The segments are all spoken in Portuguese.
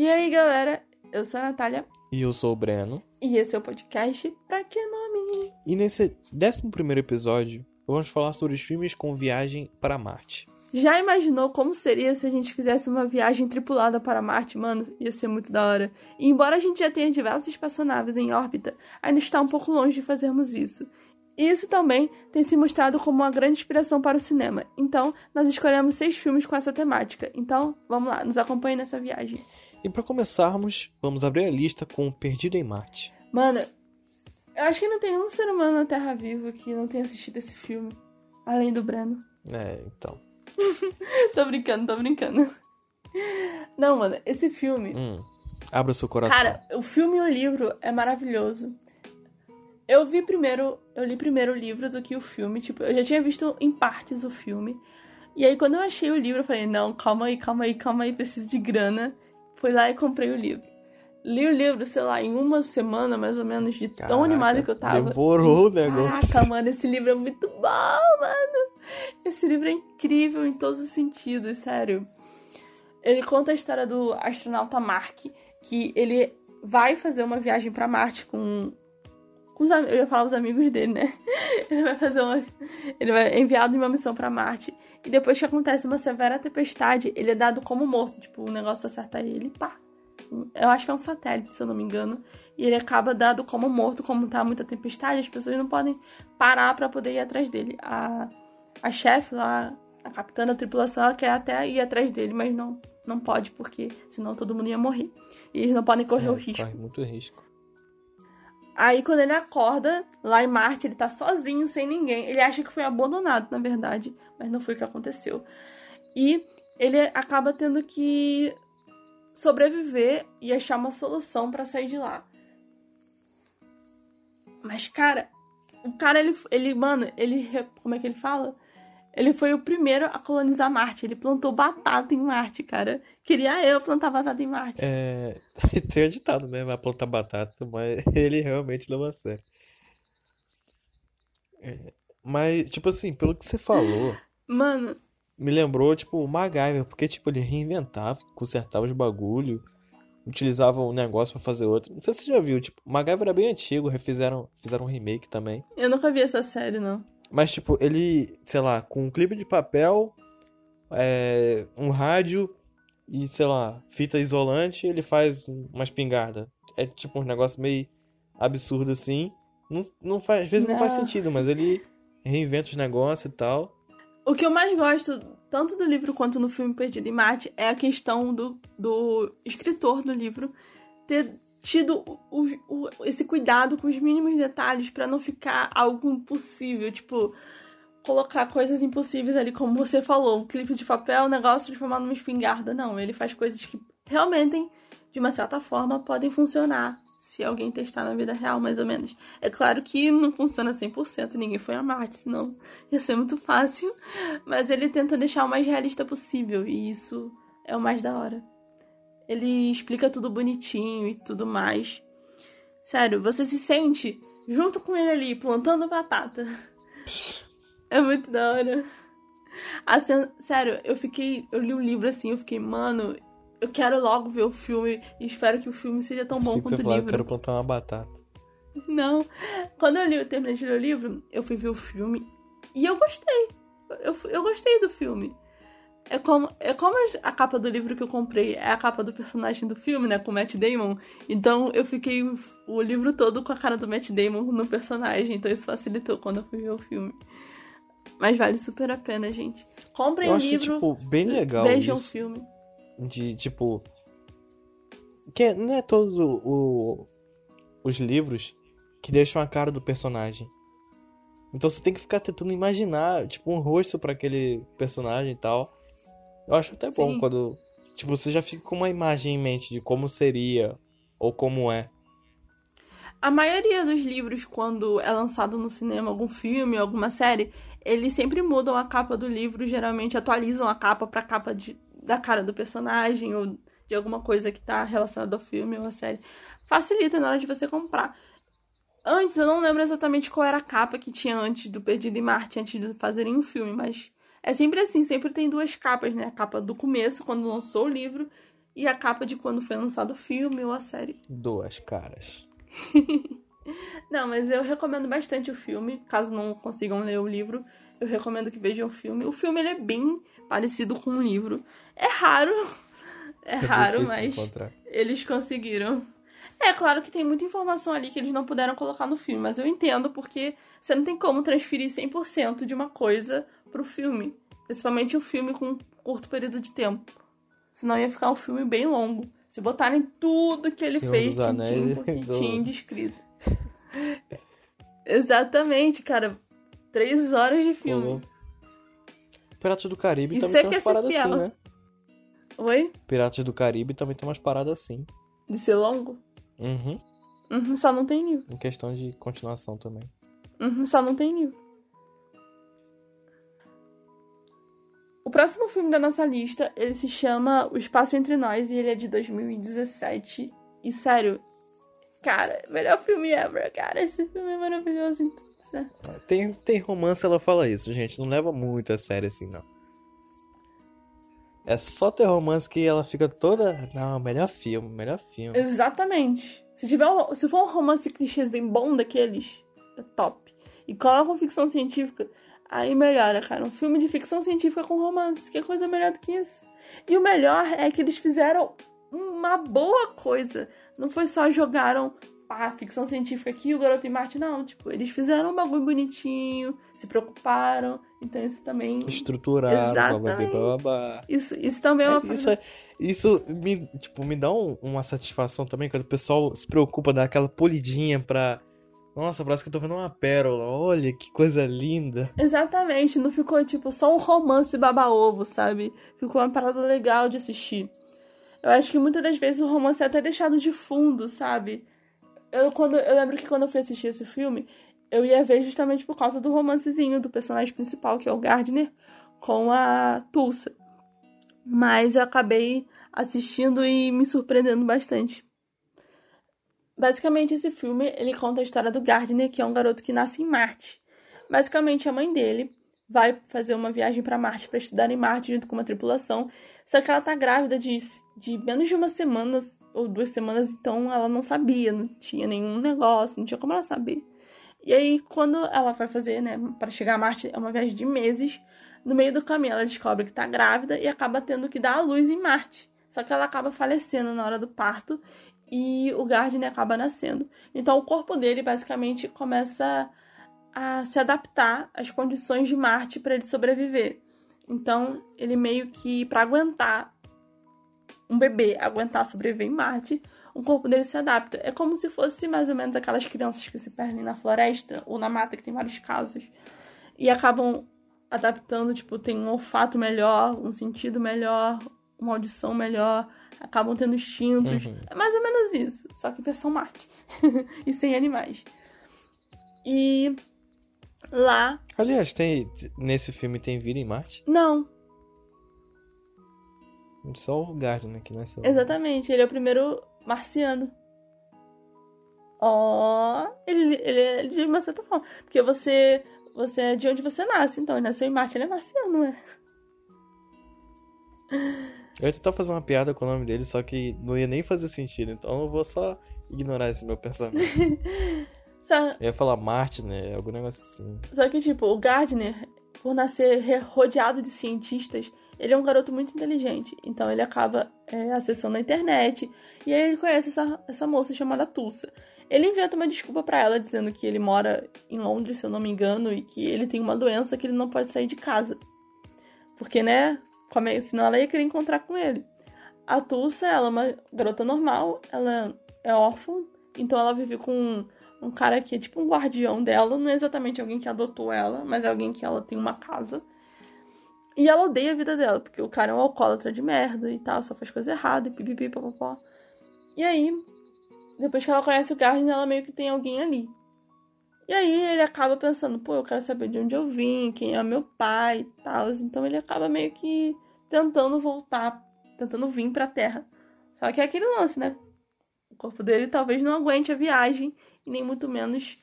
E aí, galera, eu sou a Natália. E eu sou o Breno. E esse é o podcast Pra Que Nome? E nesse 11 episódio, vamos falar sobre os filmes com viagem para Marte. Já imaginou como seria se a gente fizesse uma viagem tripulada para Marte? Mano, ia ser muito da hora. E embora a gente já tenha diversas espaçonaves em órbita, ainda está um pouco longe de fazermos isso. E isso também tem se mostrado como uma grande inspiração para o cinema. Então, nós escolhemos seis filmes com essa temática. Então, vamos lá, nos acompanhe nessa viagem. E para começarmos, vamos abrir a lista com Perdido em Marte. Mano, eu acho que não tem um ser humano na Terra viva que não tenha assistido esse filme. Além do Breno. É, então. tô brincando, tô brincando. Não, mano, esse filme. Hum, abra seu coração. Cara, o filme e o livro é maravilhoso. Eu vi primeiro, eu li primeiro o livro do que o filme. Tipo, eu já tinha visto em partes o filme. E aí, quando eu achei o livro, eu falei: não, calma aí, calma aí, calma aí, preciso de grana. Fui lá e comprei o livro. Li o livro, sei lá, em uma semana mais ou menos, de Caraca, tão animada que eu tava. Devorou o negócio. Caraca, mano, esse livro é muito bom, mano. Esse livro é incrível em todos os sentidos, sério. Ele conta a história do astronauta Mark, que ele vai fazer uma viagem para Marte com os, eu ia falar os amigos dele, né? Ele vai fazer uma. Ele vai enviado em uma missão para Marte. E depois que acontece uma severa tempestade, ele é dado como morto. Tipo, o negócio acerta ele pá. Eu acho que é um satélite, se eu não me engano. E ele acaba dado como morto, como tá muita tempestade, as pessoas não podem parar para poder ir atrás dele. A, a chefe lá, a capitã da tripulação, ela quer até ir atrás dele, mas não, não pode, porque senão todo mundo ia morrer. E eles não podem correr é, o risco. Corre muito risco. Aí quando ele acorda, lá em Marte, ele tá sozinho, sem ninguém. Ele acha que foi abandonado, na verdade, mas não foi o que aconteceu. E ele acaba tendo que sobreviver e achar uma solução para sair de lá. Mas, cara, o cara, ele, ele, mano, ele, como é que ele fala? Ele foi o primeiro a colonizar Marte. Ele plantou batata em Marte, cara. Queria eu plantar batata em Marte. É. Tem um ditado, né? Vai plantar batata, mas ele realmente leva a sério. É... Mas, tipo assim, pelo que você falou. Mano. Me lembrou, tipo, o MacGyver, porque, tipo, ele reinventava, consertava os bagulho, utilizava um negócio para fazer outro. Não sei se você já viu, tipo, MacGyver era bem antigo, refizeram, fizeram um remake também. Eu nunca vi essa série, não. Mas, tipo, ele, sei lá, com um clipe de papel, é, um rádio e, sei lá, fita isolante, ele faz uma espingarda. É tipo um negócio meio absurdo assim. Não, não faz, às vezes não. não faz sentido, mas ele reinventa os negócios e tal. O que eu mais gosto, tanto do livro quanto no filme Perdido em Marte, é a questão do, do escritor do livro ter tido o, o, esse cuidado com os mínimos detalhes para não ficar algo impossível, tipo colocar coisas impossíveis ali, como você falou, um clipe de papel, um negócio transformado numa espingarda. Não, ele faz coisas que realmente, de uma certa forma, podem funcionar se alguém testar na vida real, mais ou menos. É claro que não funciona 100%, ninguém foi a Marte, senão ia ser muito fácil, mas ele tenta deixar o mais realista possível, e isso é o mais da hora. Ele explica tudo bonitinho e tudo mais. Sério, você se sente junto com ele ali, plantando batata. É muito da hora. Assim, sério, eu fiquei. Eu li o um livro assim, eu fiquei, mano, eu quero logo ver o filme e espero que o filme seja tão bom quanto o livro. Eu quero plantar uma batata. Não. Quando eu li, eu terminei de ler o livro, eu fui ver o filme e eu gostei. Eu, eu gostei do filme. É como, é como a capa do livro que eu comprei é a capa do personagem do filme, né? Com o Matt Damon. Então eu fiquei o livro todo com a cara do Matt Damon no personagem. Então isso facilitou quando eu fui ver o filme. Mas vale super a pena, gente. Comprem o livro. Tipo, bem legal. Vejam o filme. De tipo. Que não é todos o, o, os livros que deixam a cara do personagem. Então você tem que ficar tentando imaginar, tipo, um rosto para aquele personagem e tal. Eu acho até bom Sim. quando. Tipo, você já fica com uma imagem em mente de como seria ou como é. A maioria dos livros, quando é lançado no cinema algum filme, alguma série, eles sempre mudam a capa do livro, geralmente atualizam a capa pra capa de, da cara do personagem ou de alguma coisa que tá relacionada ao filme ou à série. Facilita na hora de você comprar. Antes, eu não lembro exatamente qual era a capa que tinha antes do Perdido em Marte, antes de fazerem um filme, mas é sempre assim, sempre tem duas capas, né? A capa do começo, quando lançou o livro, e a capa de quando foi lançado o filme ou a série. Duas caras. não, mas eu recomendo bastante o filme, caso não consigam ler o livro, eu recomendo que vejam o filme. O filme ele é bem parecido com o livro. É raro, é, é raro, mas encontrar. eles conseguiram. É claro que tem muita informação ali que eles não puderam colocar no filme, mas eu entendo porque você não tem como transferir 100% de uma coisa pro filme. Principalmente um filme com um curto período de tempo. Senão ia ficar um filme bem longo. Se botarem tudo que ele Senhor fez, tintim por tintim descrito. Exatamente, cara. Três horas de filme. Uhum. Piratas do Caribe Isso também é tem umas paradas assim, né? Oi? Piratas do Caribe também tem umas paradas assim. De ser longo? Uhum. Uhum, só não tem nível. Em questão de continuação também. Uhum, só não tem nível. O próximo filme da nossa lista, ele se chama O Espaço Entre Nós e ele é de 2017. E sério, cara, melhor filme ever, cara. Esse filme é maravilhoso. Tem, tem romance, ela fala isso, gente. Não leva muito a sério assim, não. É só ter romance que ela fica toda. Não, melhor filme, melhor filme. Exatamente. Se, tiver um, se for um romance clichêzinho bom daqueles, é top. E coloca com ficção científica. Aí melhora, cara. Um filme de ficção científica com romance. Que coisa melhor do que isso? E o melhor é que eles fizeram uma boa coisa. Não foi só jogaram pá, ficção científica aqui, o Garoto em Marte, não. Tipo, eles fizeram um bagulho bonitinho, se preocuparam. Então isso também. Estruturaram, Exatamente. Blá, blá, blá, Isso, isso também é uma é, Isso, é, isso me, tipo, me dá um, uma satisfação também quando o pessoal se preocupa, dar aquela polidinha pra nossa, parece que eu tô vendo uma pérola. Olha que coisa linda. Exatamente, não ficou tipo só um romance baba-ovo, sabe? Ficou uma parada legal de assistir. Eu acho que muitas das vezes o romance é até deixado de fundo, sabe? Eu, quando, eu lembro que quando eu fui assistir esse filme, eu ia ver justamente por causa do romancezinho do personagem principal, que é o Gardner, com a Tulsa. Mas eu acabei assistindo e me surpreendendo bastante. Basicamente, esse filme ele conta a história do Gardner, que é um garoto que nasce em Marte. Basicamente, a mãe dele vai fazer uma viagem para Marte para estudar em Marte junto com uma tripulação. Só que ela tá grávida de, de menos de uma semana ou duas semanas, então ela não sabia, não tinha nenhum negócio, não tinha como ela saber. E aí, quando ela vai fazer, né, para chegar a Marte, é uma viagem de meses. No meio do caminho, ela descobre que tá grávida e acaba tendo que dar à luz em Marte. Só que ela acaba falecendo na hora do parto e o Gardner acaba nascendo. Então o corpo dele basicamente começa a se adaptar às condições de Marte para ele sobreviver. Então ele meio que para aguentar um bebê, aguentar sobreviver em Marte, o corpo dele se adapta. É como se fosse mais ou menos aquelas crianças que se perdem na floresta ou na mata, que tem vários casos, e acabam adaptando, tipo, tem um olfato melhor, um sentido melhor, uma audição melhor, acabam tendo instintos. Uhum. É mais ou menos isso, só que versão Marte. e sem animais. E lá. Aliás, tem nesse filme tem vida em Marte? Não. Só o Gardner que nasceu. Exatamente, ele é o primeiro marciano. Ó, oh, ele, ele é de uma certa forma. Porque você, você é de onde você nasce, então ele nasceu em Marte, ele é marciano, não é? Eu ia tentar fazer uma piada com o nome dele, só que não ia nem fazer sentido, então eu vou só ignorar esse meu pensamento. só... Eu ia falar Marte, né? Algum negócio assim. Só que, tipo, o Gardner, por nascer rodeado de cientistas, ele é um garoto muito inteligente. Então ele acaba é, acessando a internet. E aí ele conhece essa, essa moça chamada Tulsa. Ele inventa uma desculpa para ela, dizendo que ele mora em Londres, se eu não me engano, e que ele tem uma doença que ele não pode sair de casa. Porque, né, como senão ela ia querer encontrar com ele. A Tulsa, ela é uma garota normal, ela é órfã, então ela vive com um, um cara que é tipo um guardião dela, não é exatamente alguém que adotou ela, mas é alguém que ela tem uma casa. E ela odeia a vida dela, porque o cara é um alcoólatra de merda e tal, só faz coisa errada, e pipipi, papapó. E aí, depois que ela conhece o Gardner, ela meio que tem alguém ali. E aí ele acaba pensando, pô, eu quero saber de onde eu vim, quem é meu pai e tal. Então ele acaba meio que tentando voltar, tentando vir pra Terra. Só que é aquele lance, né? O corpo dele talvez não aguente a viagem e nem muito menos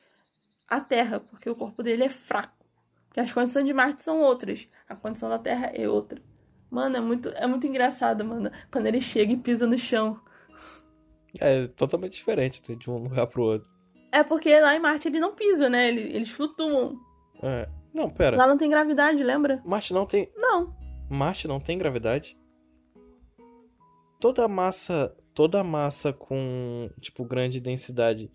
a Terra, porque o corpo dele é fraco. Porque as condições de Marte são outras, a condição da Terra é outra. Mano, é muito, é muito engraçado, mano, quando ele chega e pisa no chão. É totalmente diferente de um lugar pro outro. É porque lá em Marte ele não pisa, né? Ele, eles flutuam. É. Não, pera. Lá não tem gravidade, lembra? Marte não tem. Não. Marte não tem gravidade? Toda a massa. Toda a massa com, tipo, grande densidade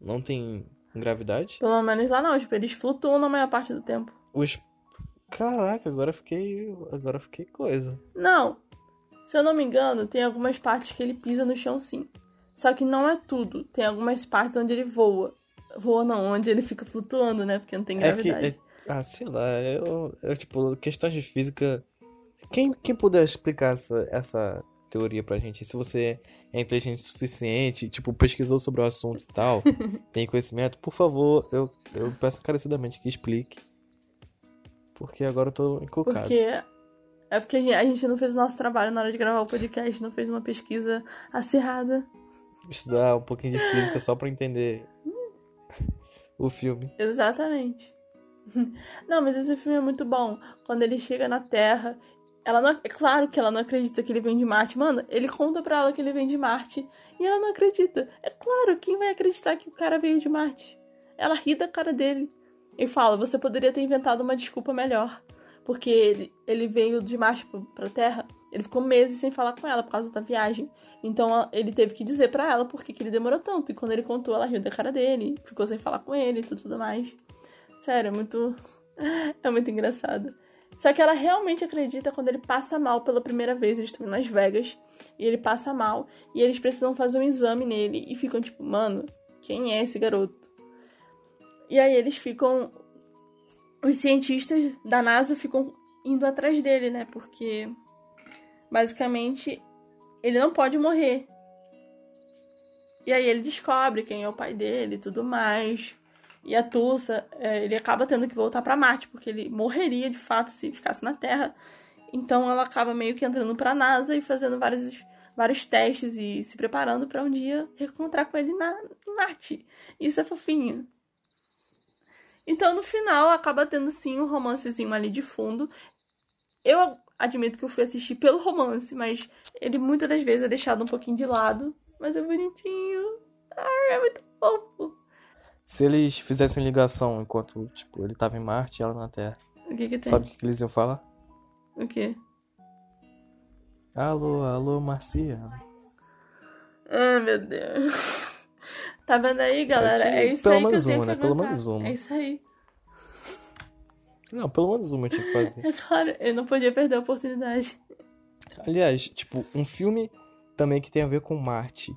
não tem gravidade? Pelo menos lá não, tipo, eles flutuam na maior parte do tempo. Os. Caraca, agora fiquei. Agora fiquei coisa. Não. Se eu não me engano, tem algumas partes que ele pisa no chão sim. Só que não é tudo. Tem algumas partes onde ele voa. Voa não, onde ele fica flutuando, né? Porque não tem gravidade. É que, é... Ah, sei lá, eu, eu, tipo, questões de física. Quem, quem puder explicar essa, essa teoria pra gente, se você é inteligente o suficiente, tipo, pesquisou sobre o assunto e tal, tem conhecimento, por favor, eu, eu peço encarecidamente que explique. Porque agora eu tô encucado. Porque é porque a gente não fez o nosso trabalho na hora de gravar o podcast, não fez uma pesquisa acirrada. Estudar um pouquinho de física só pra entender o filme. Exatamente. Não, mas esse filme é muito bom. Quando ele chega na Terra, ela não, é claro que ela não acredita que ele vem de Marte. Mano, ele conta pra ela que ele vem de Marte e ela não acredita. É claro, quem vai acreditar que o cara veio de Marte? Ela ri da cara dele e fala: Você poderia ter inventado uma desculpa melhor. Porque ele, ele veio de Marte pra Terra, ele ficou meses sem falar com ela por causa da viagem. Então ele teve que dizer para ela por que ele demorou tanto. E quando ele contou, ela riu da cara dele, ficou sem falar com ele e tudo mais. Sério, é muito. É muito engraçado. Só que ela realmente acredita quando ele passa mal pela primeira vez. Eles estão em Las Vegas e ele passa mal. E eles precisam fazer um exame nele. E ficam tipo, mano, quem é esse garoto? E aí eles ficam. Os cientistas da NASA ficam indo atrás dele, né? Porque basicamente ele não pode morrer. E aí ele descobre quem é o pai dele e tudo mais. E a Tulsa, é, ele acaba tendo que voltar para Marte, porque ele morreria de fato se ficasse na Terra. Então ela acaba meio que entrando pra NASA e fazendo vários, vários testes e se preparando para um dia reencontrar com ele na, em Marte. Isso é fofinho. Então no final acaba tendo sim um romancezinho ali de fundo. Eu admito que eu fui assistir pelo romance, mas ele muitas das vezes é deixado um pouquinho de lado. Mas é bonitinho. Ai, é muito fofo. Se eles fizessem ligação enquanto, tipo, ele tava em Marte e ela na Terra. O que que tem? Sabe o que eles iam falar? O quê? Alô, alô, Marciano. Ai, meu Deus. Tá vendo aí, galera? É, isso pelo aí que eu tenho uma, que né? Pelo menos uma. É isso aí. Não, pelo menos uma tinha que fazer. É claro, eu não podia perder a oportunidade. Aliás, tipo, um filme também que tem a ver com Marte.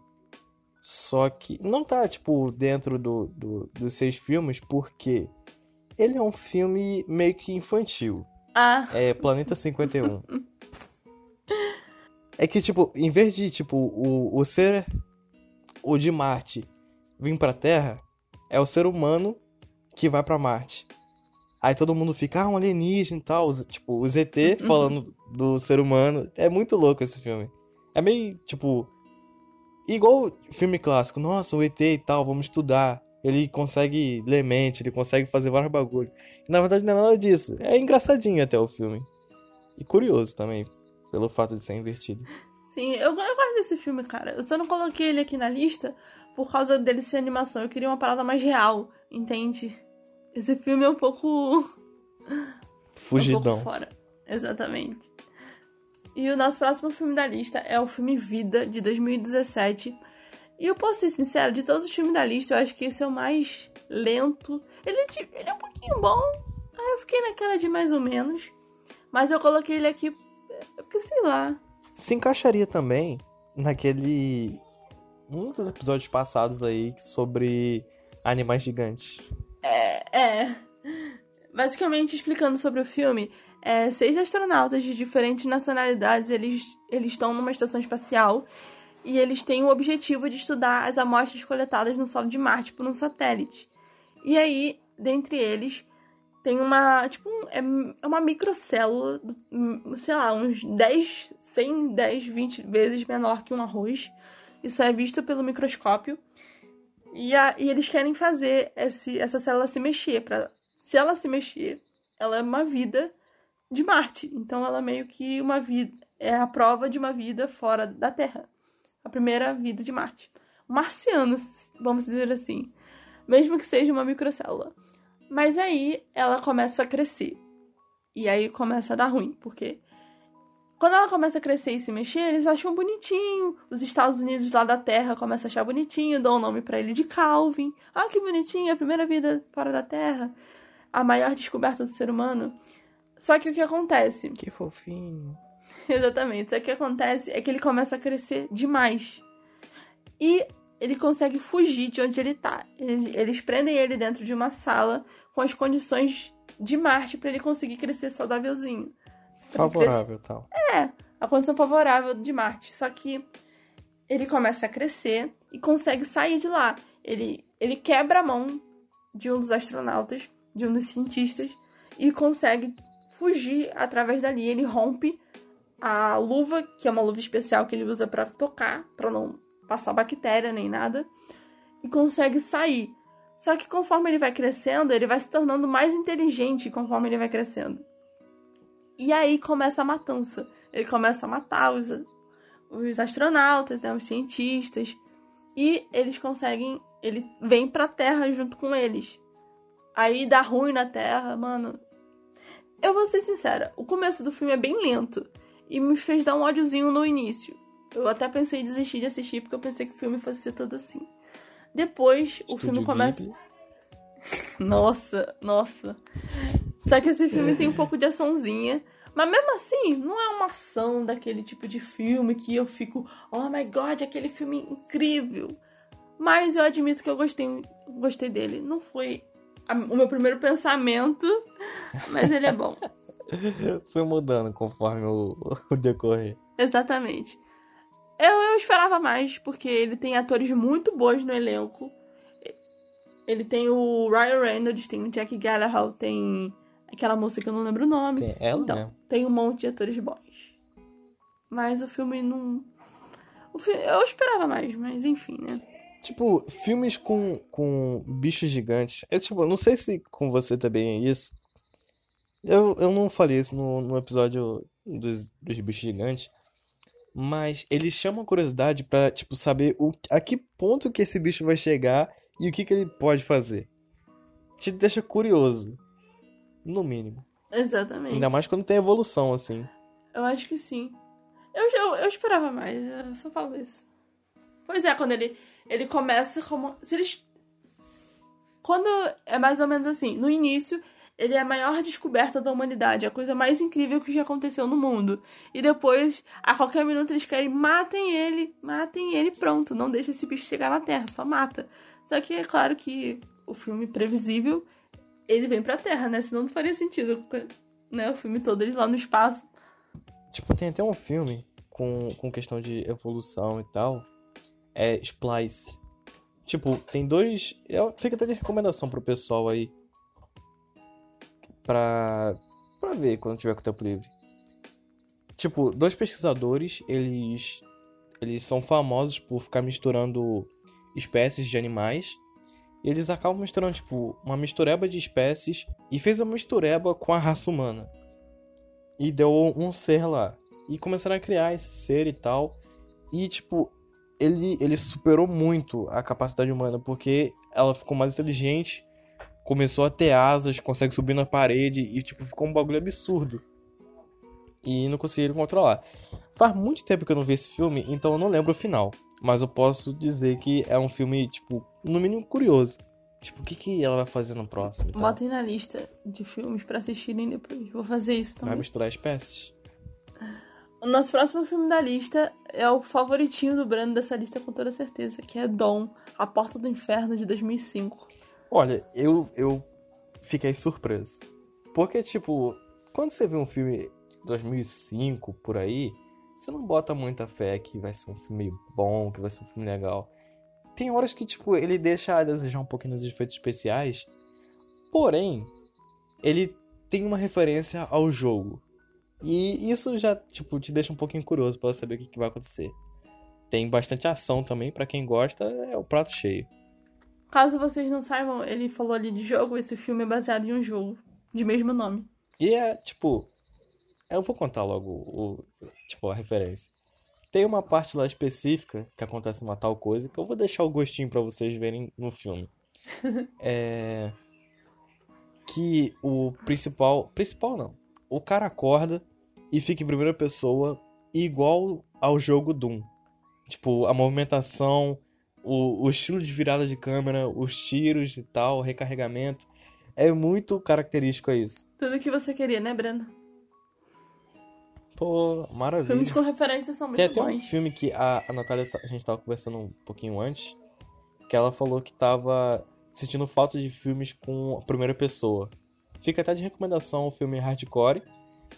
Só que não tá, tipo, dentro do, do, dos seis filmes, porque ele é um filme meio que infantil. Ah, É Planeta 51. é que, tipo, em vez de, tipo, o, o ser. O de Marte vir pra Terra, é o ser humano que vai pra Marte. Aí todo mundo fica, ah, um alienígena e tal. Tipo, o ZT falando do ser humano. É muito louco esse filme. É meio, tipo. Igual filme clássico. Nossa, o ET e tal, vamos estudar. Ele consegue ler mente, ele consegue fazer vários bagulhos. Na verdade, não é nada disso. É engraçadinho até o filme. E curioso também, pelo fato de ser invertido. sim, eu, eu gosto desse filme, cara. Eu só não coloquei ele aqui na lista por causa dele ser animação. Eu queria uma parada mais real, entende? Esse filme é um pouco. Um Fugidão. pouco fora. Exatamente. E o nosso próximo filme da lista é o filme Vida, de 2017. E eu posso ser sincera, de todos os filmes da lista, eu acho que esse é o mais lento. Ele, é ele é um pouquinho bom. Aí eu fiquei naquela de mais ou menos. Mas eu coloquei ele aqui é, porque, sei lá. Se encaixaria também naquele. Um dos episódios passados aí sobre animais gigantes. É. Basicamente, explicando sobre o filme, é, seis astronautas de diferentes nacionalidades, eles, eles estão numa estação espacial e eles têm o objetivo de estudar as amostras coletadas no solo de Marte por um satélite. E aí, dentre eles, tem uma, tipo, um- é, é uma microcélula, sei lá, uns 10, 100, 10, 20 vezes menor que um arroz. Isso é visto pelo microscópio. E, a- e eles querem fazer esse, essa célula se mexer. Pra, se ela se mexer, ela é uma vida de Marte. Então ela meio que uma vida é a prova de uma vida fora da Terra. A primeira vida de Marte. Marcianos, vamos dizer assim. Mesmo que seja uma microcélula. Mas aí ela começa a crescer. E aí começa a dar ruim, porque quando ela começa a crescer e se mexer, eles acham bonitinho. Os Estados Unidos lá da Terra começam a achar bonitinho, dão o nome para ele de Calvin. Ah, que bonitinho, a primeira vida fora da Terra. A maior descoberta do ser humano. Só que o que acontece? Que fofinho. Exatamente. Só que o que acontece é que ele começa a crescer demais. E ele consegue fugir de onde ele tá. Eles, eles prendem ele dentro de uma sala com as condições de Marte para ele conseguir crescer saudávelzinho. Favorável tal. É, a condição favorável de Marte. Só que ele começa a crescer e consegue sair de lá. Ele, ele quebra a mão de um dos astronautas, de um dos cientistas, e consegue fugir através dali. Ele rompe a luva, que é uma luva especial que ele usa para tocar, para não passar bactéria nem nada, e consegue sair. Só que conforme ele vai crescendo, ele vai se tornando mais inteligente conforme ele vai crescendo. E aí começa a matança. Ele começa a matar os, os astronautas, né, os cientistas, e eles conseguem, ele vem pra Terra junto com eles. Aí dá ruim na Terra, mano. Eu vou ser sincera, o começo do filme é bem lento e me fez dar um ódiozinho no início. Eu até pensei em desistir de assistir porque eu pensei que o filme fosse ser todo assim. Depois, Estúdio o filme começa. nossa, nossa. Só que esse filme tem um pouco de açãozinha. Mas mesmo assim, não é uma ação daquele tipo de filme que eu fico, oh my god, aquele filme incrível. Mas eu admito que eu gostei, gostei dele. Não foi o meu primeiro pensamento, mas ele é bom. Foi mudando conforme o, o decorrer. Exatamente. Eu, eu esperava mais, porque ele tem atores muito bons no elenco. Ele tem o Ryan Reynolds, tem o Jack Gallagher, tem aquela moça que eu não lembro o nome. Tem ela então, mesmo. tem um monte de atores bons. Mas o filme não... O filme... Eu esperava mais, mas enfim, né? Tipo, filmes com, com bichos gigantes. Eu, tipo, não sei se com você também é isso. Eu, eu não falei isso no, no episódio dos, dos bichos gigantes. Mas eles chamam a curiosidade pra, tipo, saber o, a que ponto que esse bicho vai chegar e o que, que ele pode fazer. Te deixa curioso. No mínimo. Exatamente. Ainda mais quando tem evolução, assim. Eu acho que sim. Eu, eu, eu esperava mais, eu só falo isso. Pois é, quando ele, ele começa como. Se eles. Quando é mais ou menos assim, no início, ele é a maior descoberta da humanidade, a coisa mais incrível que já aconteceu no mundo. E depois, a qualquer minuto, eles querem matem ele, matem ele, pronto. Não deixa esse bicho chegar na Terra, só mata. Só que é claro que o filme previsível, ele vem pra Terra, né? Senão não faria sentido, né? O filme todo ele lá no espaço. Tipo, tem até um filme com, com questão de evolução e tal. É Splice. Tipo, tem dois. Fica até de recomendação pro pessoal aí pra, pra ver quando tiver com tempo livre. Tipo, dois pesquisadores, eles, eles são famosos por ficar misturando espécies de animais. Eles acabam misturando, tipo, uma mistureba de espécies e fez uma mistureba com a raça humana. E deu um ser lá. E começaram a criar esse ser e tal. E, tipo, ele, ele superou muito a capacidade humana, porque ela ficou mais inteligente começou a ter asas, consegue subir na parede e, tipo, ficou um bagulho absurdo. E não conseguiram controlar. Faz muito tempo que eu não vi esse filme, então eu não lembro o final. Mas eu posso dizer que é um filme, tipo, no mínimo curioso. Tipo, o que, que ela vai fazer no próximo? Botem na lista de filmes para assistirem depois. Vou fazer isso também. Vai misturar espécies. O nosso próximo filme da lista é o favoritinho do Brando dessa lista com toda certeza, que é Dom, A Porta do Inferno de 2005. Olha, eu, eu fiquei surpreso. Porque, tipo, quando você vê um filme 2005 por aí, você não bota muita fé que vai ser um filme bom, que vai ser um filme legal. Tem horas que, tipo, ele deixa a desejar um pouquinho nos efeitos especiais. Porém, ele tem uma referência ao jogo. E isso já, tipo, te deixa um pouquinho curioso para saber o que, que vai acontecer. Tem bastante ação também, para quem gosta, é o prato cheio. Caso vocês não saibam, ele falou ali de jogo, esse filme é baseado em um jogo de mesmo nome. E é, tipo, Eu vou contar logo o, tipo, a referência. Tem uma parte lá específica que acontece uma tal coisa que eu vou deixar o gostinho para vocês verem no filme. é. Que o principal. Principal não. O cara acorda e fica em primeira pessoa igual ao jogo Doom. Tipo, a movimentação, o, o estilo de virada de câmera, os tiros e tal, o recarregamento. É muito característico a isso. Tudo que você queria, né, Brenda? Pô, maravilha. Filmes com referências são muito Tem até bons. um filme que a, a Natália, tá- a gente tava conversando um pouquinho antes, que ela falou que tava sentindo falta de filmes com a primeira pessoa. Fica até de recomendação o filme Hardcore,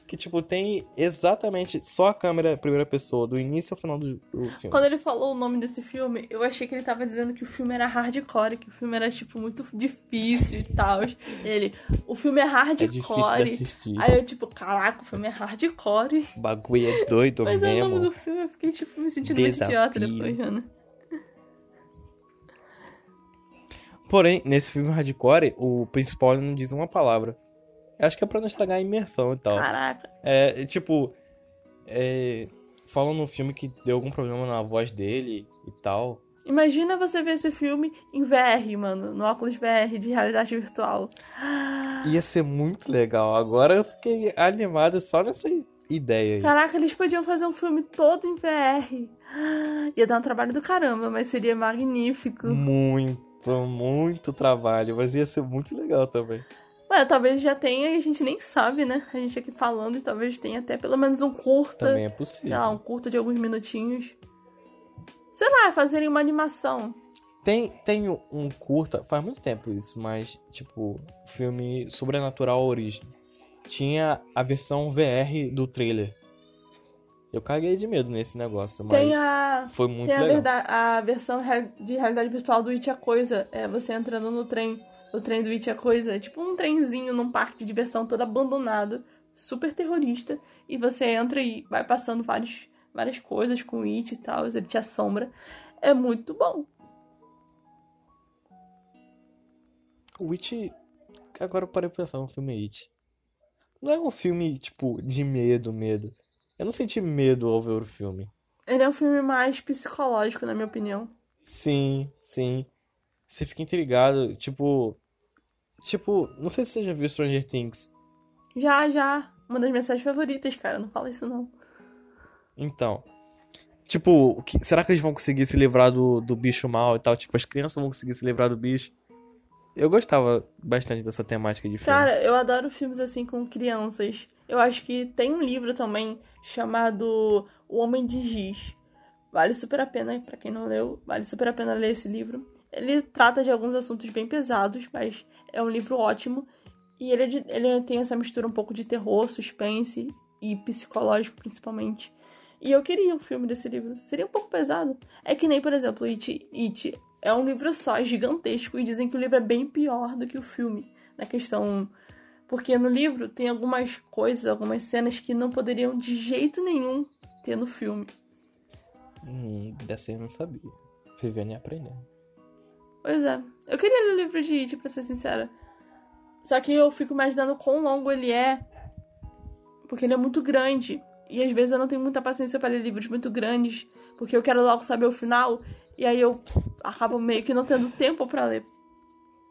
que, tipo, tem exatamente só a câmera primeira pessoa, do início ao final do, do filme. Quando ele falou o nome desse filme, eu achei que ele tava dizendo que o filme era hardcore, que o filme era, tipo, muito difícil e tal. Ele, o filme é É hardcore. assistir. Aí eu, tipo, caraca, o filme é hardcore. O bagulho é doido Mas é o nome mesmo. do filme, eu fiquei, tipo, me sentindo muito idiota Desafio. depois, Ana. Porém, nesse filme Hardcore, o principal não diz uma palavra. Acho que é pra não estragar a imersão e tal. Caraca. É, tipo, é, falam no filme que deu algum problema na voz dele e tal. Imagina você ver esse filme em VR, mano, no óculos VR de realidade virtual. Ia ser muito legal. Agora eu fiquei animado só nessa ideia aí. Caraca, eles podiam fazer um filme todo em VR. Ia dar um trabalho do caramba, mas seria magnífico. Muito, muito trabalho, mas ia ser muito legal também. Ué, talvez já tenha e a gente nem sabe, né? A gente aqui falando e talvez tenha até pelo menos um curta. Também é sei possível. lá, um curta de alguns minutinhos. Sei lá, fazerem uma animação. Tem, tem um curta, faz muito tempo isso, mas, tipo, filme Sobrenatural Origem. Tinha a versão VR do trailer. Eu caguei de medo nesse negócio, mas Tem a. foi muito Tem a, legal. a versão de realidade virtual do It a Coisa. É você entrando no trem. O trem do It a Coisa. É tipo um trenzinho num parque de diversão todo abandonado. Super terrorista. E você entra e vai passando vários, várias coisas com o It e tal. Ele te assombra. É muito bom. O It. Agora eu parei pra pensar no filme It. Não é um filme, tipo, de medo, medo. Eu não senti medo ao ver o filme. Ele é um filme mais psicológico, na minha opinião. Sim, sim. Você fica intrigado, tipo. Tipo, não sei se você já viu Stranger Things. Já, já. Uma das minhas séries favoritas, cara. Não fala isso, não. Então. Tipo, que- será que eles vão conseguir se livrar do, do bicho mal e tal? Tipo, as crianças vão conseguir se livrar do bicho. Eu gostava bastante dessa temática de filme. Cara, eu adoro filmes assim com crianças. Eu acho que tem um livro também chamado O Homem de Giz. Vale super a pena, pra quem não leu, vale super a pena ler esse livro. Ele trata de alguns assuntos bem pesados, mas é um livro ótimo. E ele, é ele tem essa mistura um pouco de terror, suspense e psicológico, principalmente. E eu queria um filme desse livro. Seria um pouco pesado. É que nem, por exemplo, It, It é um livro só, é gigantesco, e dizem que o livro é bem pior do que o filme. Na questão. Porque no livro tem algumas coisas, algumas cenas que não poderiam de jeito nenhum ter no filme. Hum, dessa eu não sabia. Vivendo e aprendendo. Pois é. Eu queria ler o livro de It, pra ser sincera. Só que eu fico imaginando quão longo ele é. Porque ele é muito grande. E às vezes eu não tenho muita paciência para ler livros muito grandes. Porque eu quero logo saber o final. E aí eu acabo meio que não tendo tempo pra ler.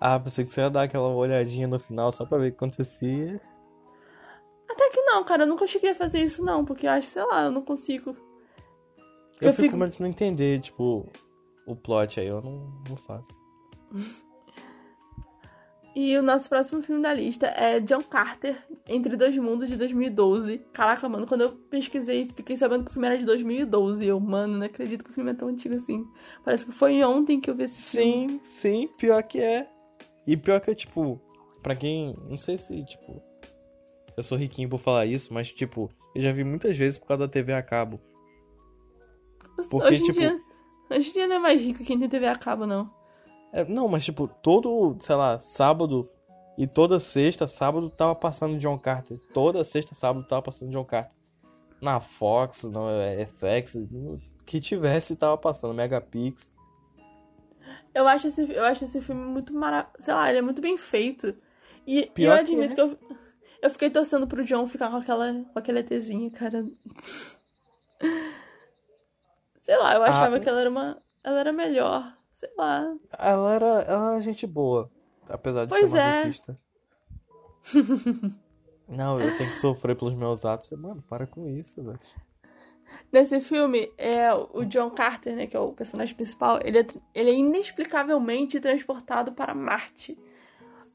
Ah, pensei que você ia dar aquela olhadinha no final só pra ver o que acontecia. Até que não, cara. Eu nunca cheguei a fazer isso, não. Porque eu acho, sei lá, eu não consigo. Eu, Eu fico fico- não entender, tipo, o plot aí, eu não, não faço. E o nosso próximo filme da lista é John Carter, Entre Dois Mundos, de 2012. Caraca, mano, quando eu pesquisei, fiquei sabendo que o filme era de 2012. E eu, mano, não acredito que o filme é tão antigo assim. Parece que foi ontem que eu vi esse filme. Sim, sim, pior que é. E pior que é, tipo, pra quem. Não sei se, tipo. Eu sou riquinho por falar isso, mas, tipo, eu já vi muitas vezes por causa da TV a cabo. Porque, hoje, tipo- dia, em dia não é mais rico quem tem TV a cabo, não. É, não, mas, tipo, todo, sei lá, sábado e toda sexta, sábado tava passando John Carter. Toda sexta, sábado tava passando John Carter. Na Fox, no FX, no que tivesse tava passando. Megapix. Eu acho esse, eu acho esse filme muito maravilhoso. Sei lá, ele é muito bem feito. E, e eu que admito é. que eu. Eu fiquei torcendo pro John ficar com aquela com aquele ETzinho, cara. Sei lá, eu achava Ah, que ela era uma. Ela era melhor. Sei lá. Ela era, ela era gente boa, apesar de Pois ser é. masoquista. Não, eu tenho que sofrer pelos meus atos. Mano, para com isso, velho. Nesse filme, é o John Carter, né, que é o personagem principal, ele é, ele é inexplicavelmente transportado para Marte,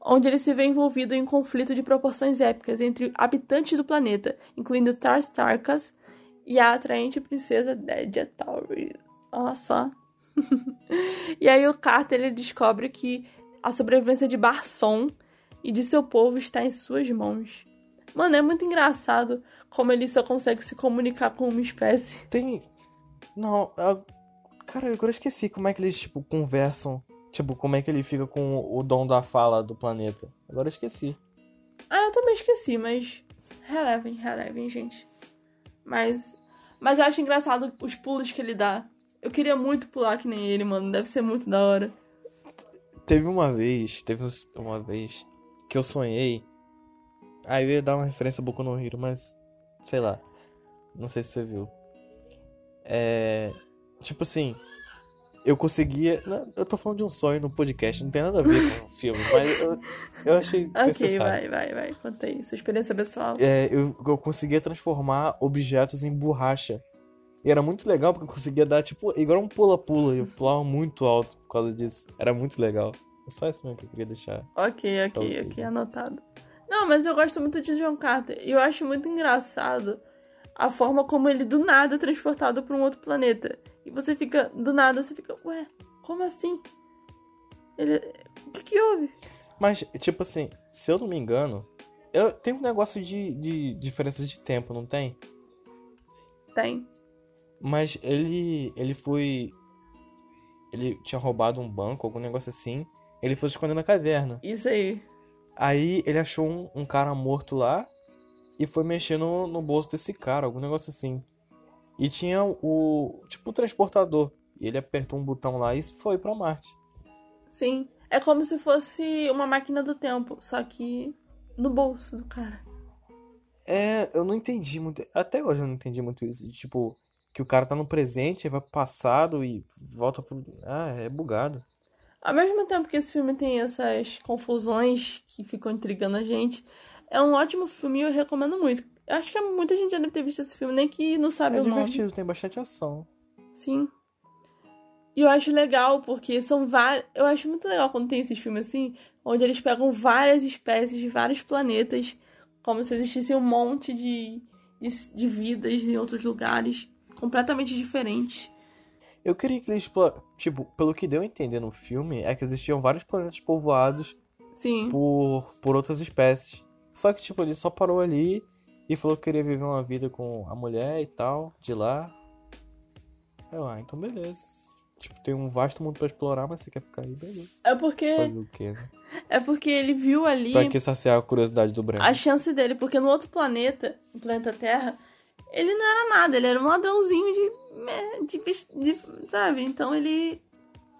onde ele se vê envolvido em um conflito de proporções épicas entre habitantes do planeta, incluindo Tars Tarkas e a atraente princesa Dedia Taurus. Olha só. e aí o Carter ele descobre que a sobrevivência de Barson e de seu povo está em suas mãos. Mano, é muito engraçado como ele só consegue se comunicar com uma espécie. Tem. Não, eu- cara, eu agora esqueci como é que eles, tipo, conversam. Tipo, como é que ele fica com o dom da fala do planeta. Agora eu esqueci. Ah, eu também esqueci, mas relevem, relevem, gente. Mas, mas eu acho engraçado os pulos que ele dá. Eu queria muito pular que nem ele, mano. Deve ser muito da hora. Teve uma vez, teve uma vez que eu sonhei. Aí eu ia dar uma referência a Boku no Hero, mas sei lá. Não sei se você viu. É. Tipo assim, eu conseguia. Eu tô falando de um sonho no podcast, não tem nada a ver com o filme, mas eu, eu achei Ok, necessário. vai, vai, vai. Conta aí. Sua experiência pessoal. É, eu, eu conseguia transformar objetos em borracha. E era muito legal porque eu conseguia dar, tipo, igual um pula-pula. E eu pulava muito alto por causa disso. Era muito legal. É só isso mesmo que eu queria deixar. Ok, ok, ok, né? anotado. Não, mas eu gosto muito de John Carter. E eu acho muito engraçado a forma como ele do nada é transportado para um outro planeta. E você fica, do nada, você fica, ué, como assim? Ele. O que, que houve? Mas, tipo assim, se eu não me engano, eu tem um negócio de, de diferença de tempo, não tem? Tem. Mas ele ele foi ele tinha roubado um banco, algum negócio assim. Ele foi esconder na caverna. Isso aí. Aí ele achou um, um cara morto lá e foi mexer no, no bolso desse cara, algum negócio assim. E tinha o tipo o transportador. E ele apertou um botão lá e foi pra Marte. Sim. É como se fosse uma máquina do tempo, só que no bolso do cara. É, eu não entendi muito. Até hoje eu não entendi muito isso. de, Tipo, que o cara tá no presente, vai pro passado e volta pro. Ah, é bugado. Ao mesmo tempo que esse filme tem essas confusões que ficam intrigando a gente, é um ótimo filme e eu recomendo muito. Eu acho que muita gente já deve ter visto esse filme, nem que não sabe É o nome. divertido, tem bastante ação. Sim. E eu acho legal, porque são vários. Eu acho muito legal quando tem esses filmes assim, onde eles pegam várias espécies de vários planetas, como se existisse um monte de, de, de vidas em outros lugares, completamente diferentes. Eu queria que eles explorassem. Tipo, pelo que deu a entender no filme, é que existiam vários planetas povoados Sim. por, por outras espécies. Só que, tipo, ele só parou ali e falou que queria viver uma vida com a mulher e tal, de lá. Eu, ah, então beleza. Tipo, tem um vasto mundo pra explorar, mas você quer ficar aí, beleza. É porque. Fazer o quê, né? É porque ele viu ali Pra que saciar a curiosidade do Breno? a chance dele, porque no outro planeta, no planeta Terra, ele não era nada, ele era um ladrãozinho de. de, de- sabe? Então ele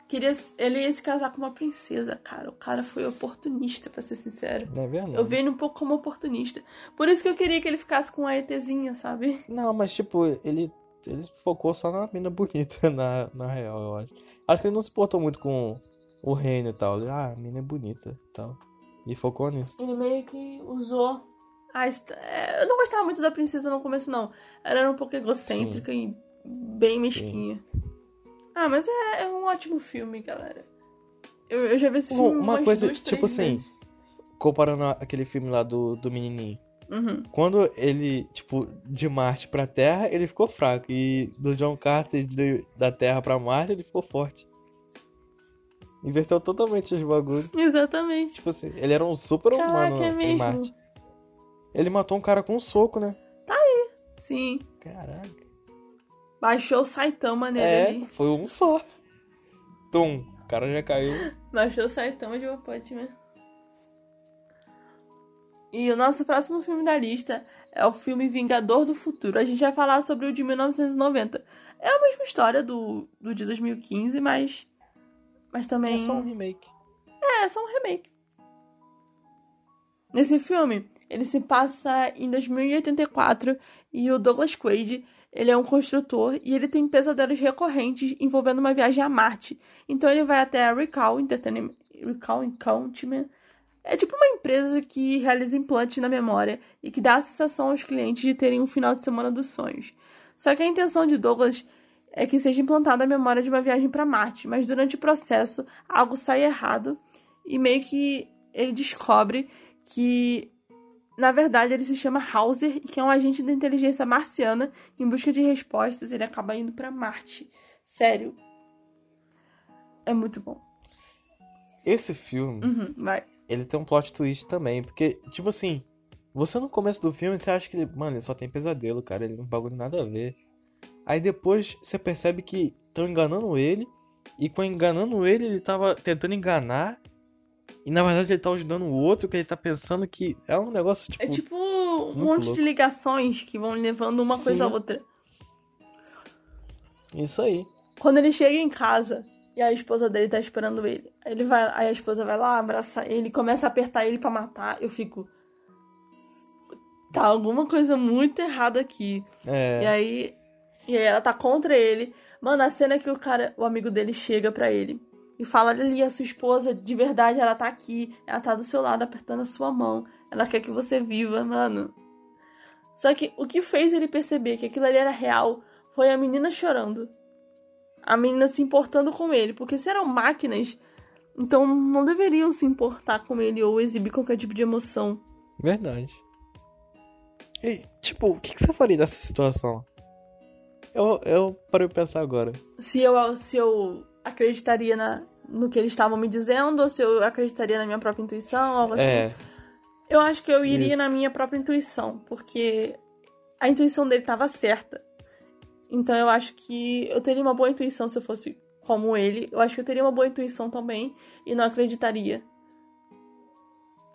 queria. Ele ia se casar com uma princesa, cara. O cara foi oportunista, pra ser sincero. Não é verdade? Eu vi ele um pouco como oportunista. Por isso que eu queria que ele ficasse com a ETzinha, sabe? Não, mas tipo, ele, ele focou só na mina bonita, na, na real, eu acho. Acho que ele não se portou muito com o reino e tal. Ele, ah, a mina é bonita e tal. E focou nisso. Ele meio que usou. a est- é, Eu não gostava muito da princesa no começo, não. Ela era um pouco egocêntrica e bem mesquinha. Ah, mas é, é um ótimo filme, galera. Eu, eu já vi esse filme uma coisa, duas, tipo assim, vezes. Comparando aquele filme lá do, do menininho. Uhum. Quando ele, tipo, de Marte pra Terra, ele ficou fraco. E do John Carter de- da Terra pra Marte, ele ficou forte. Inverteu totalmente os bagulhos. Exatamente. Tipo assim, ele era um super humano é em. Marte. Ele matou um cara com um soco, né? Sim. Caraca. Baixou o Saitama nele É, ali. foi um só. Tum, o cara já caiu. Baixou o Saitama de One Punch Man. E o nosso próximo filme da lista é o filme Vingador do Futuro. A gente vai falar sobre o de 1990. É a mesma história do, do de 2015, mas. Mas também. É só um remake. É, é só um remake. Nesse filme, Ele se passa em 2084 e o Douglas Quaid, ele é um construtor e ele tem pesadelos recorrentes envolvendo uma viagem a Marte. Então ele vai até a Recall Entertainment, Recall Encounterment. É tipo uma empresa que realiza implantes na memória e que dá a sensação aos clientes de terem um final de semana dos sonhos. Só que a intenção de Douglas é que seja implantada a memória de uma viagem para Marte, mas durante o processo algo sai errado e meio que ele descobre que na verdade ele se chama Hauser e que é um agente da inteligência marciana em busca de respostas, ele acaba indo para Marte. Sério. É muito bom. Esse filme, Uhum, vai. ele tem um plot twist também, porque, tipo assim, você no começo do filme, você acha que ele, mano, ele só tem pesadelo, cara, ele não bagulho nada a ver. Aí depois você percebe que estão enganando ele, e com enganando ele, ele tava tentando enganar, e na verdade ele tá ajudando o outro, que ele tá pensando que é um negócio, tipo... É tipo um muito monte de louco. ligações que vão levando uma coisa a Sim. outra. Isso aí. Quando ele chega em casa e a esposa dele tá esperando ele, aí ele vai, aí a esposa vai lá, abraça ele, começa a apertar ele pra matar, eu fico tá alguma coisa muito errada aqui. É. E aí e aí ela tá contra ele. Mano, a cena que o cara, o amigo dele chega pra ele e fala: "Olha ali, a sua esposa, de verdade, ela tá aqui, ela tá do seu lado apertando a sua mão. Ela quer que você viva, mano." Só que o que fez ele perceber que aquilo ali era real foi a menina chorando. A menina se importando com ele, porque se eram máquinas, então não deveriam se importar com ele ou exibir qualquer tipo de emoção. Verdade. E, tipo, o que, que você faria nessa situação? Eu, eu parei pra pensar agora. se eu, se eu acreditaria na, no que eles estavam me dizendo, ou se eu acreditaria na minha própria intuição, algo assim. É, Eu acho que eu iria Isso. na minha própria intuição, porque a intuição dele estava certa. Então eu acho que eu teria uma boa intuição se eu fosse como ele. Eu acho que eu teria uma boa intuição também e não acreditaria.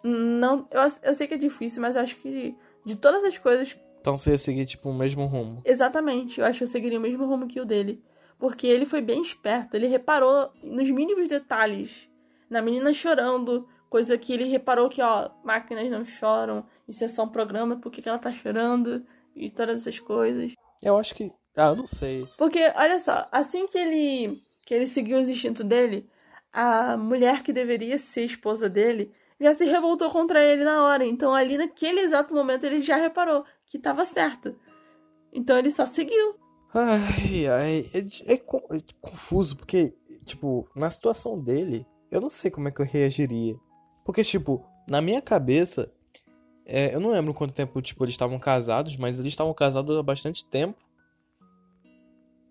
Não, eu, eu sei que é difícil, mas eu acho que de todas as coisas então você ia seguir, tipo, o mesmo rumo. Exatamente, eu acho que eu seguiria o mesmo rumo que o dele. Porque ele foi bem esperto, ele reparou nos mínimos detalhes. Na menina chorando, coisa que ele reparou que, ó, máquinas não choram, isso é só um programa, por que, que ela tá chorando? E todas essas coisas. Eu acho que. Ah, eu não sei. Porque, olha só, assim que ele, que ele seguiu os instintos dele, a mulher que deveria ser esposa dele já se revoltou contra ele na hora. Então, ali naquele exato momento, ele já reparou que tava certo. Então, ele só seguiu. Ai, ai. É, é é confuso, porque, tipo, na situação dele, eu não sei como é que eu reagiria. Porque, tipo, na minha cabeça, é, eu não lembro quanto tempo, tipo, eles estavam casados, mas eles estavam casados há bastante tempo.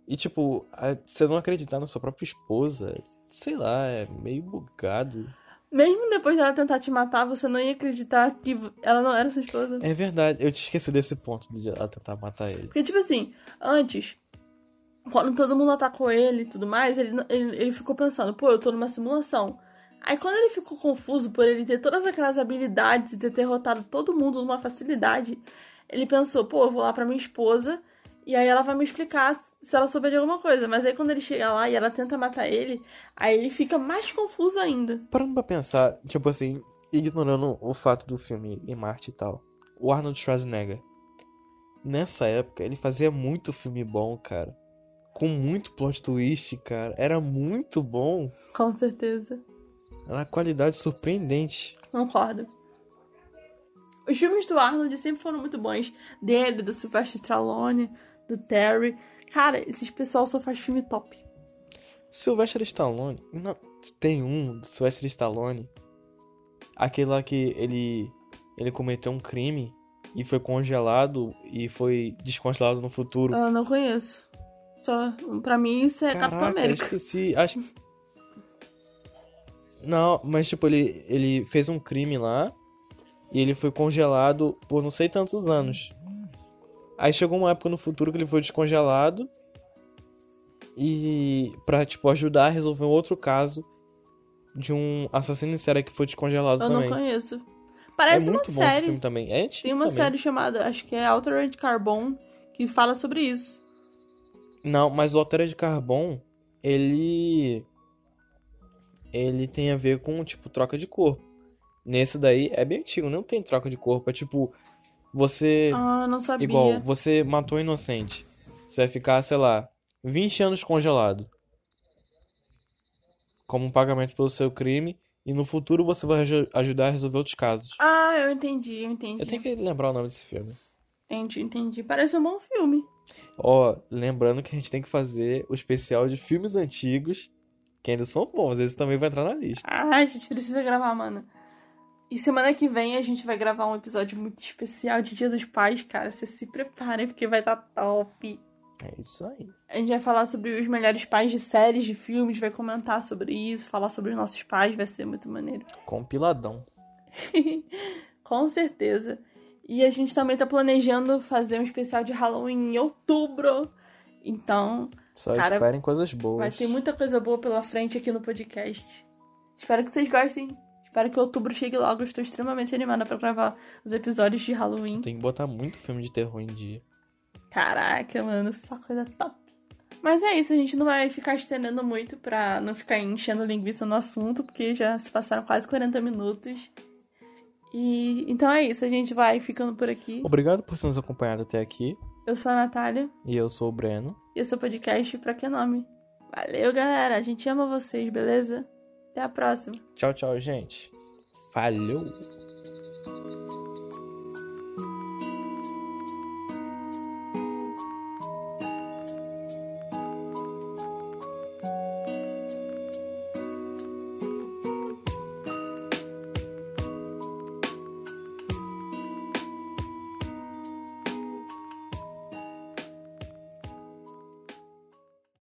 E, tipo, você não acreditar na sua própria esposa, sei lá, é meio bugado. Mesmo depois dela tentar te matar, você não ia acreditar que ela não era sua esposa. É verdade, eu te esqueci desse ponto de ela tentar matar ele. Porque, tipo assim, antes, quando todo mundo atacou ele e tudo mais, ele, ele, ele ficou pensando, pô, eu tô numa simulação. Aí quando ele ficou confuso por ele ter todas aquelas habilidades e ter derrotado todo mundo numa facilidade, ele pensou, pô, eu vou lá pra minha esposa e aí ela vai me explicar se ela souber de alguma coisa. Mas aí quando ele chega lá e ela tenta matar ele, aí ele fica mais confuso ainda. Parando pra pensar, tipo assim, ignorando o fato do filme em Marte e tal, o Arnold Schwarzenegger, nessa época, ele fazia muito filme bom, cara. Com muito plot twist, cara. Era muito bom. Com certeza. Era uma qualidade surpreendente. Concordo. Os filmes do Arnold sempre foram muito bons. Dele, do Sylvester Stallone, do Terry. Cara, esses pessoal só faz filme top. Sylvester Stallone. Não, tem um do Sylvester Stallone. Aquele lá que ele. Ele cometeu um crime e foi congelado e foi descongelado no futuro. Eu não conheço. Só, pra mim, isso é Capitão Caraca, eu América. esqueci. Acho que. Não, mas tipo, ele, ele fez um crime lá e ele foi congelado por não sei tantos anos. Aí chegou uma época no futuro que ele foi descongelado e pra, tipo, ajudar a resolver um outro caso de um assassino em série que foi descongelado Eu também. não conheço. É Parece uma muito bom esse série. filme também. É antigo Tem uma também. série chamada, acho que é Altered Carbon, que fala sobre isso. Não, mas o Altered Carbon, ele. Ele tem a ver com, tipo, troca de corpo. Nesse daí é bem antigo, não tem troca de corpo. É tipo, você. Ah, não sabia. Igual, você matou um inocente. Você vai ficar, sei lá, 20 anos congelado. Como um pagamento pelo seu crime. E no futuro você vai aju- ajudar a resolver outros casos. Ah, eu entendi, eu entendi. Eu tenho que lembrar o nome desse filme. Entendi, entendi. Parece um bom filme. Ó, lembrando que a gente tem que fazer o especial de filmes antigos, que ainda são bons. Esse também vai entrar na lista. Ah, a gente precisa gravar, mano. E semana que vem a gente vai gravar um episódio muito especial de Dia dos Pais, cara. Vocês se preparem, porque vai estar top. É isso aí. A gente vai falar sobre os melhores pais de séries, de filmes, vai comentar sobre isso, falar sobre os nossos pais, vai ser muito maneiro. Compiladão. Com certeza. E a gente também tá planejando fazer um especial de Halloween em outubro. Então, Só Cara, esperem coisas boas. vai ter muita coisa boa pela frente aqui no podcast. Espero que vocês gostem. Espero que outubro chegue logo. Eu estou extremamente animada pra gravar os episódios de Halloween. Tem que botar muito filme de terror em dia. Caraca, mano, só coisa top. Mas é isso, a gente não vai ficar estendendo muito pra não ficar enchendo linguiça no assunto, porque já se passaram quase 40 minutos. E então é isso, a gente vai ficando por aqui. Obrigado por ter nos acompanhado até aqui. Eu sou a Natália E eu sou o Breno. e esse é o podcast Pra Que Nome. Valeu, galera, a gente ama vocês, beleza? Até a próxima. Tchau, tchau, gente. Falhou!